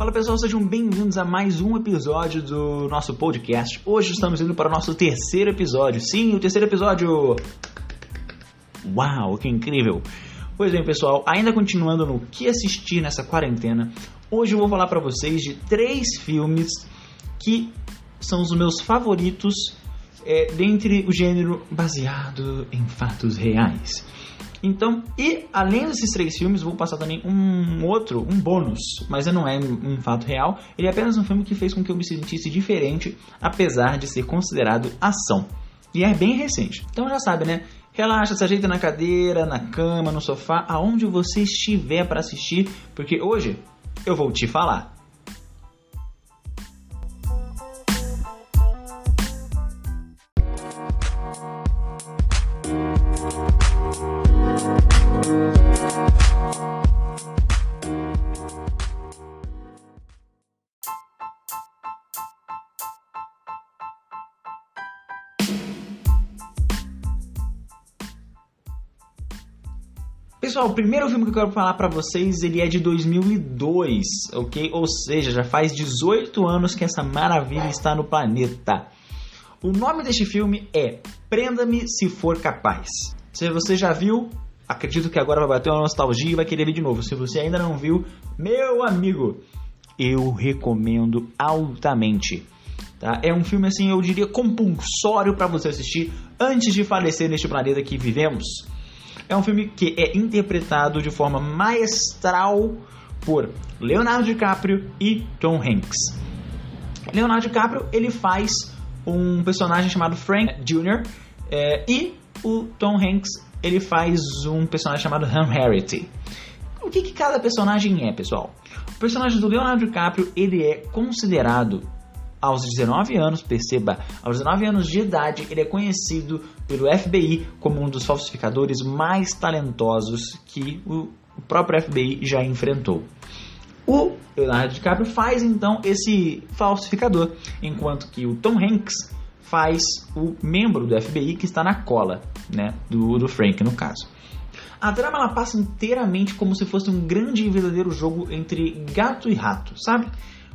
Fala pessoal, sejam bem-vindos a mais um episódio do nosso podcast. Hoje estamos indo para o nosso terceiro episódio. Sim, o terceiro episódio. Uau, que incrível! Pois bem, pessoal, ainda continuando no que assistir nessa quarentena, hoje eu vou falar para vocês de três filmes que são os meus favoritos é, dentre o gênero baseado em fatos reais. Então, e além desses três filmes, vou passar também um outro, um bônus, mas não é um fato real. Ele é apenas um filme que fez com que eu me sentisse diferente, apesar de ser considerado ação. E é bem recente. Então já sabe, né? Relaxa, se ajeita na cadeira, na cama, no sofá, aonde você estiver para assistir, porque hoje eu vou te falar. Pessoal, o primeiro filme que eu quero falar para vocês, ele é de 2002, ok? Ou seja, já faz 18 anos que essa maravilha está no planeta. O nome deste filme é Prenda-me se for capaz. Se você já viu, acredito que agora vai bater uma nostalgia e vai querer ver de novo. Se você ainda não viu, meu amigo, eu recomendo altamente. Tá? É um filme assim, eu diria compulsório para você assistir antes de falecer neste planeta que vivemos. É um filme que é interpretado de forma maestral por Leonardo DiCaprio e Tom Hanks. Leonardo DiCaprio ele faz um personagem chamado Frank Jr. É, e o Tom Hanks ele faz um personagem chamado Ham Harriet. O que, que cada personagem é, pessoal? O personagem do Leonardo DiCaprio ele é considerado aos 19 anos, perceba, aos 19 anos de idade, ele é conhecido pelo FBI como um dos falsificadores mais talentosos que o próprio FBI já enfrentou. O Leonardo DiCaprio faz então esse falsificador, enquanto que o Tom Hanks faz o membro do FBI que está na cola, né, do, do Frank no caso. A trama ela passa inteiramente como se fosse um grande e verdadeiro jogo entre gato e rato, sabe?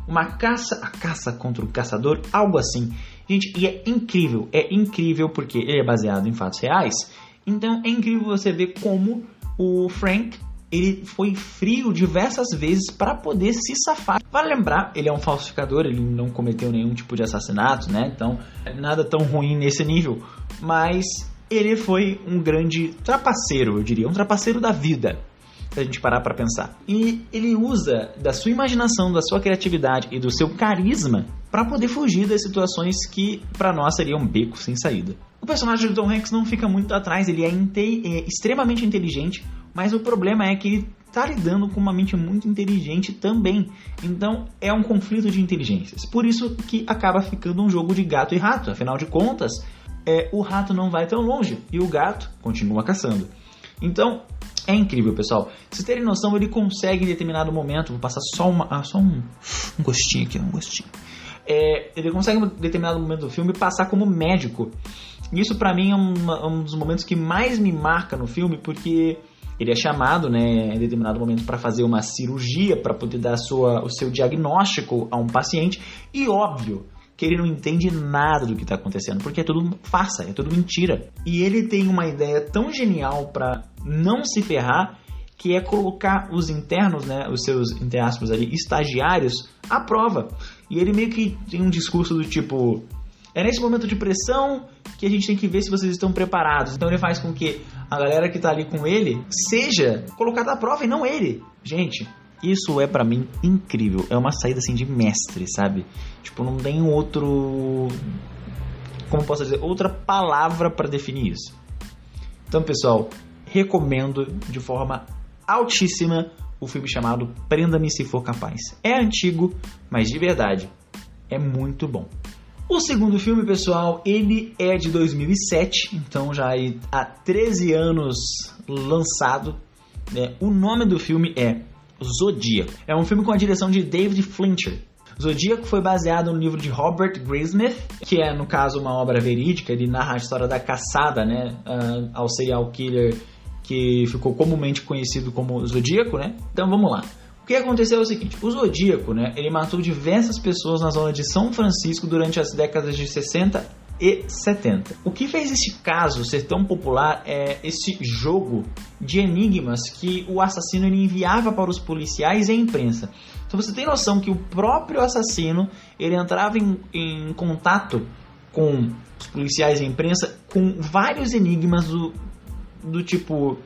Uma caça, a caça contra o caçador, algo assim. Gente, e é incrível, é incrível porque ele é baseado em fatos reais. Então é incrível você ver como o Frank ele foi frio diversas vezes para poder se safar. Vale lembrar, ele é um falsificador, ele não cometeu nenhum tipo de assassinato, né? Então, nada tão ruim nesse nível, mas ele foi um grande trapaceiro, eu diria, um trapaceiro da vida se a gente parar para pensar. E ele usa da sua imaginação, da sua criatividade e do seu carisma para poder fugir das situações que para nós seriam um beco sem saída. O personagem do Tom Hanks não fica muito atrás, ele é, é extremamente inteligente, mas o problema é que ele está lidando com uma mente muito inteligente também. Então é um conflito de inteligências. Por isso que acaba ficando um jogo de gato e rato. Afinal de contas, é, o rato não vai tão longe e o gato continua caçando. Então é incrível, pessoal. Pra vocês terem noção, ele consegue em determinado momento, vou passar só, uma, ah, só um, um gostinho aqui, um gostinho. É, ele consegue em determinado momento do filme passar como médico. Isso para mim é uma, um dos momentos que mais me marca no filme, porque ele é chamado, né, em determinado momento para fazer uma cirurgia para poder dar sua, o seu diagnóstico a um paciente e óbvio que ele não entende nada do que está acontecendo, porque é tudo farsa, é tudo mentira. E ele tem uma ideia tão genial para não se ferrar, que é colocar os internos, né, os seus, entre aspas ali, estagiários, à prova. E ele meio que tem um discurso do tipo, é nesse momento de pressão que a gente tem que ver se vocês estão preparados. Então ele faz com que a galera que está ali com ele seja colocada à prova e não ele. Gente, isso é para mim incrível. É uma saída assim de mestre, sabe? Tipo, não tem outro como posso dizer, outra palavra para definir isso. Então, pessoal, recomendo de forma altíssima o filme chamado Prenda-me se for capaz. É antigo, mas de verdade é muito bom. O segundo filme, pessoal, ele é de 2007, então já há 13 anos lançado. Né? O nome do filme é Zodíaco. É um filme com a direção de David Fincher. Zodíaco foi baseado no livro de Robert Graysmith, que é, no caso, uma obra verídica. Ele narra a história da caçada né, uh, ao serial killer que ficou comumente conhecido como Zodíaco. Né? Então vamos lá. O que aconteceu é o seguinte: o Zodíaco, né, ele matou diversas pessoas na zona de São Francisco durante as décadas de 60 e 70. O que fez esse caso ser tão popular é esse jogo de enigmas que o assassino enviava para os policiais e a imprensa. Então você tem noção que o próprio assassino ele entrava em, em contato com os policiais e a imprensa com vários enigmas do, do tipo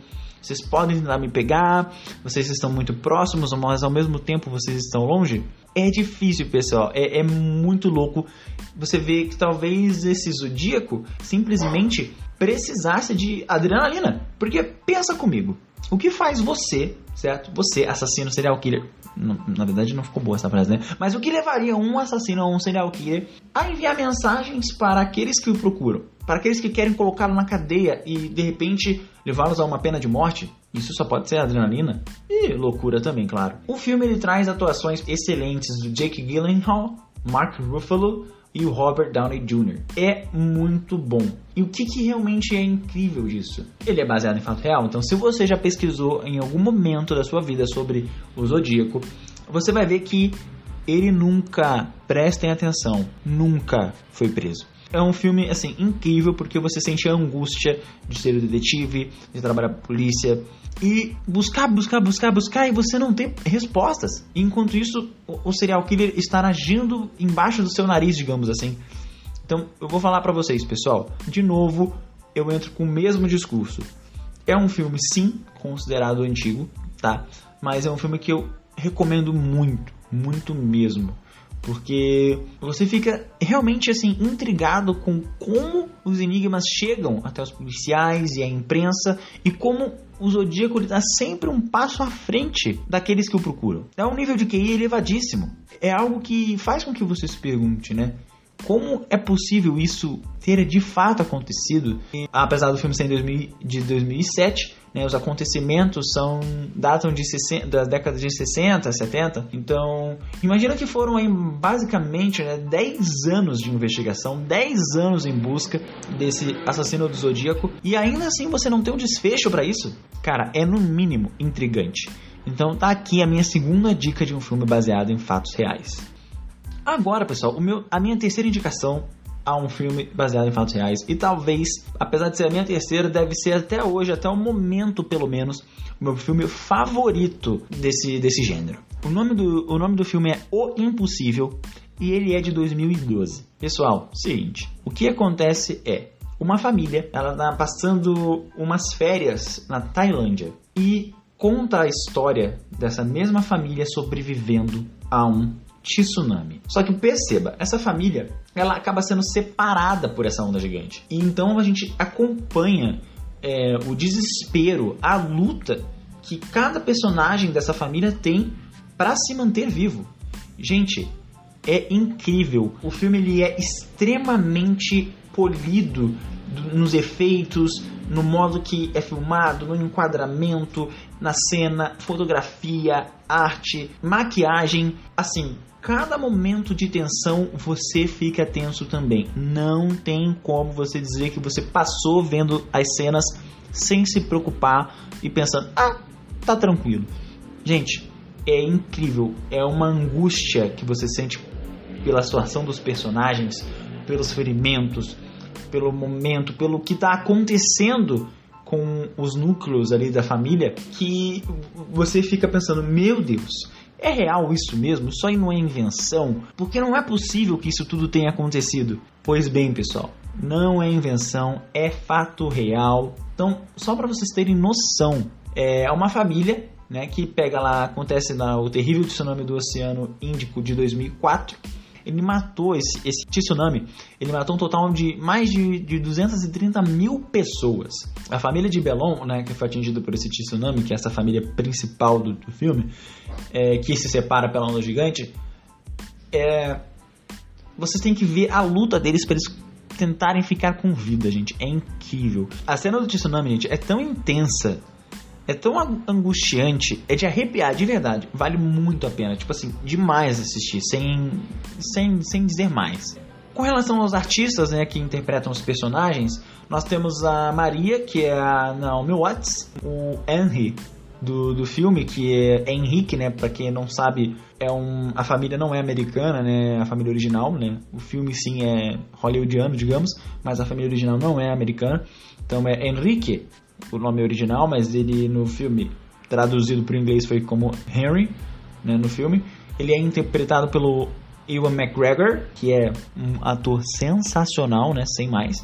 vocês podem tentar me pegar, vocês estão muito próximos, mas ao mesmo tempo vocês estão longe. É difícil, pessoal. É, é muito louco. Você vê que talvez esse zodíaco simplesmente precisasse de adrenalina. Porque pensa comigo. O que faz você, certo? Você, assassino serial killer. na verdade, não ficou boa essa frase, né? Mas o que levaria um assassino ou um serial killer a enviar mensagens para aqueles que o procuram? Para aqueles que querem colocá-lo na cadeia e de repente levá-los a uma pena de morte? Isso só pode ser adrenalina e loucura também, claro. O filme ele traz atuações excelentes do Jake Gyllenhaal, Mark Ruffalo e o Robert Downey Jr. É muito bom. E o que, que realmente é incrível disso? Ele é baseado em fato real, então se você já pesquisou em algum momento da sua vida sobre o Zodíaco, você vai ver que ele nunca, prestem atenção, nunca foi preso. É um filme, assim, incrível porque você sente a angústia de ser o detetive, de trabalhar com polícia e buscar, buscar, buscar, buscar e você não tem respostas. Enquanto isso, o serial killer está agindo embaixo do seu nariz, digamos assim. Então, eu vou falar para vocês, pessoal. De novo, eu entro com o mesmo discurso. É um filme, sim, considerado antigo, tá? Mas é um filme que eu recomendo muito, muito mesmo porque você fica realmente assim intrigado com como os enigmas chegam até os policiais e a imprensa e como o Zodíaco está sempre um passo à frente daqueles que o procuram. É um nível de QI elevadíssimo. É algo que faz com que você se pergunte, né? Como é possível isso ter de fato acontecido? E, apesar do filme ser de 2007, né, os acontecimentos são datam de 60, das décadas de 60, 70. Então, imagina que foram aí basicamente né, 10 anos de investigação, 10 anos em busca desse assassino do Zodíaco e ainda assim você não tem um desfecho para isso? Cara, é no mínimo intrigante. Então tá aqui a minha segunda dica de um filme baseado em fatos reais. Agora, pessoal, meu, a minha terceira indicação a um filme baseado em fatos reais. E talvez, apesar de ser a minha terceira, deve ser até hoje, até o momento pelo menos, o meu filme favorito desse, desse gênero. O nome, do, o nome do filme é O Impossível e ele é de 2012. Pessoal, seguinte, o que acontece é uma família, ela está passando umas férias na Tailândia e conta a história dessa mesma família sobrevivendo a um tsunami. Só que perceba, essa família ela acaba sendo separada por essa onda gigante. E então a gente acompanha é, o desespero, a luta que cada personagem dessa família tem para se manter vivo. Gente, é incrível. O filme ele é extremamente polido nos efeitos, no modo que é filmado, no enquadramento, na cena, fotografia, arte, maquiagem, assim, cada momento de tensão você fica tenso também. Não tem como você dizer que você passou vendo as cenas sem se preocupar e pensando, ah, tá tranquilo. Gente, é incrível, é uma angústia que você sente pela situação dos personagens, pelos ferimentos, pelo momento, pelo que está acontecendo com os núcleos ali da família, que você fica pensando, meu Deus, é real isso mesmo? Só não é invenção? Porque não é possível que isso tudo tenha acontecido. Pois bem, pessoal, não é invenção, é fato real. Então, só para vocês terem noção, é uma família né, que pega lá, acontece na, o terrível tsunami do Oceano Índico de 2004 ele matou esse, esse tsunami, ele matou um total de mais de, de 230 mil pessoas. A família de Belon, né, que foi atingida por esse tsunami, que é essa família principal do, do filme, é, que se separa pela onda gigante, é, vocês têm que ver a luta deles para eles tentarem ficar com vida, gente. É incrível. A cena do tsunami, gente, é tão intensa é tão angustiante, é de arrepiar, de verdade. Vale muito a pena, tipo assim, demais assistir, sem, sem, sem dizer mais. Com relação aos artistas né, que interpretam os personagens, nós temos a Maria, que é a Naomi Watts, o Henry, do, do filme, que é, Henrique, né? Pra quem não sabe, é um, a família não é americana, né? A família original, né? O filme sim é hollywoodiano, digamos, mas a família original não é americana. Então é Henrique, o nome original, mas ele no filme, traduzido para o inglês, foi como Henry, né? No filme. Ele é interpretado pelo Ewan McGregor, que é um ator sensacional, né? Sem mais.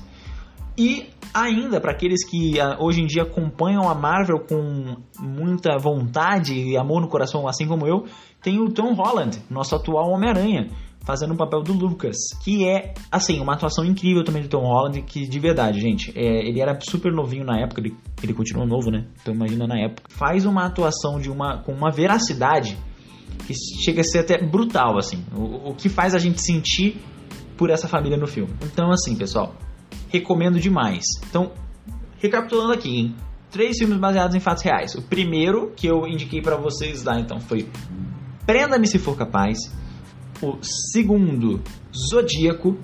E ainda, para aqueles que uh, hoje em dia acompanham a Marvel com muita vontade e amor no coração, assim como eu, tem o Tom Holland, nosso atual Homem-Aranha, fazendo o papel do Lucas, que é, assim, uma atuação incrível também do Tom Holland, que de verdade, gente, é, ele era super novinho na época, ele, ele continua novo, né? Então imagina na época. Faz uma atuação de uma com uma veracidade que chega a ser até brutal, assim, o, o que faz a gente sentir por essa família no filme. Então, assim, pessoal, recomendo demais. Então, recapitulando aqui, hein? Três filmes baseados em fatos reais. O primeiro que eu indiquei para vocês lá, então, foi Prenda-me se for capaz. O segundo, Zodíaco,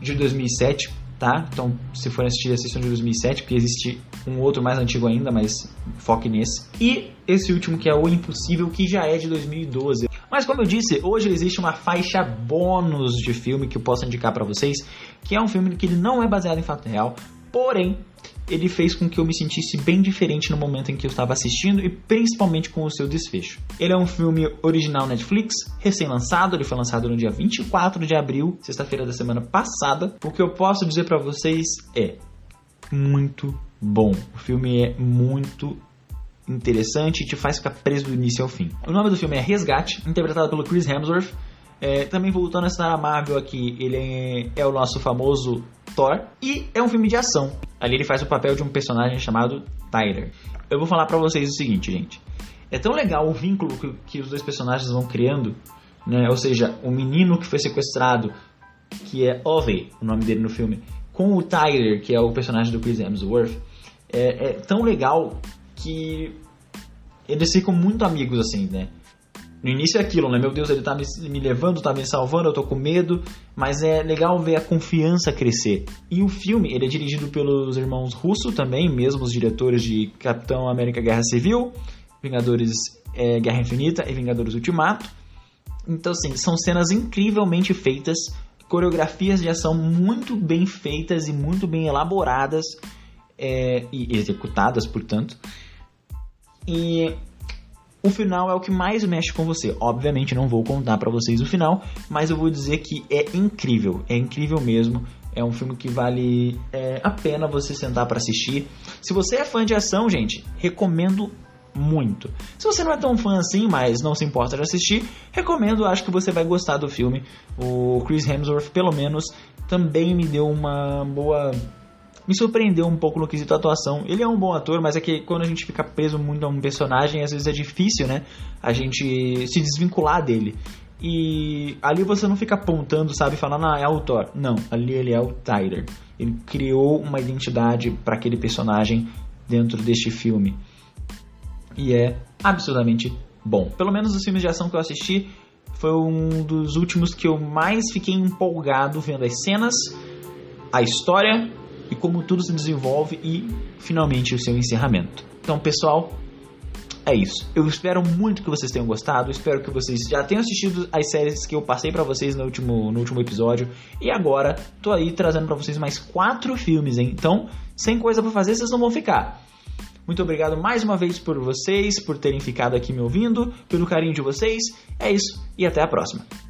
de 2007, tá? Então, se for assistir, assistam de 2007, porque existe um outro mais antigo ainda, mas foque nesse. E esse último, que é O Impossível, que já é de 2012. Mas como eu disse, hoje existe uma faixa bônus de filme que eu posso indicar para vocês, que é um filme que ele não é baseado em fato real, porém ele fez com que eu me sentisse bem diferente no momento em que eu estava assistindo e principalmente com o seu desfecho. Ele é um filme original Netflix, recém-lançado, ele foi lançado no dia 24 de abril, sexta-feira da semana passada. O que eu posso dizer para vocês é muito bom. O filme é muito interessante e te faz ficar preso do início ao fim. O nome do filme é Resgate, interpretado pelo Chris Hemsworth. É, também voltando a estar Marvel aqui, ele é, é, o nosso famoso Thor. E é um filme de ação. Ali ele faz o papel de um personagem chamado Tyler. Eu vou falar para vocês o seguinte, gente. É tão legal o vínculo que, que os dois personagens vão criando, né? Ou seja, o menino que foi sequestrado, que é Ove, o nome dele no filme, com o Tyler, que é o personagem do Chris Hemsworth. É, é tão legal que eles ficam muito amigos assim, né? No início é aquilo, né? Meu Deus, ele tá me, me, levando, tá me salvando, eu tô com medo, mas é legal ver a confiança crescer. E o filme, ele é dirigido pelos irmãos Russo também, mesmo os diretores de Capitão América Guerra Civil, Vingadores é, Guerra Infinita e Vingadores Ultimato. Então, assim, são cenas incrivelmente feitas, coreografias de ação muito bem feitas e muito bem elaboradas é, e executadas, portanto. E o final é o que mais mexe com você. Obviamente não vou contar para vocês o final, mas eu vou dizer que é incrível, é incrível mesmo. É um filme que vale é, a pena você sentar para assistir. Se você é fã de ação, gente, recomendo muito. Se você não é tão fã assim, mas não se importa de assistir, recomendo, acho que você vai gostar do filme. O Chris Hemsworth, pelo menos, também me deu uma boa me surpreendeu um pouco no quesito atuação. Ele é um bom ator, mas é que quando a gente fica preso muito a um personagem, às vezes é difícil, né? A gente se desvincular dele. E ali você não fica apontando, sabe, falando, ah, é o Thor. Não, ali ele é o Tyler. Ele criou uma identidade para aquele personagem dentro deste filme. E é absurdamente bom. Pelo menos os filmes de ação que eu assisti, foi um dos últimos que eu mais fiquei empolgado vendo as cenas, a história e como tudo se desenvolve e finalmente o seu encerramento. Então, pessoal, é isso. Eu espero muito que vocês tenham gostado. Espero que vocês já tenham assistido as séries que eu passei para vocês no último, no último episódio. E agora tô aí trazendo para vocês mais quatro filmes, hein? Então, sem coisa para fazer, vocês não vão ficar. Muito obrigado mais uma vez por vocês, por terem ficado aqui me ouvindo, pelo carinho de vocês. É isso e até a próxima.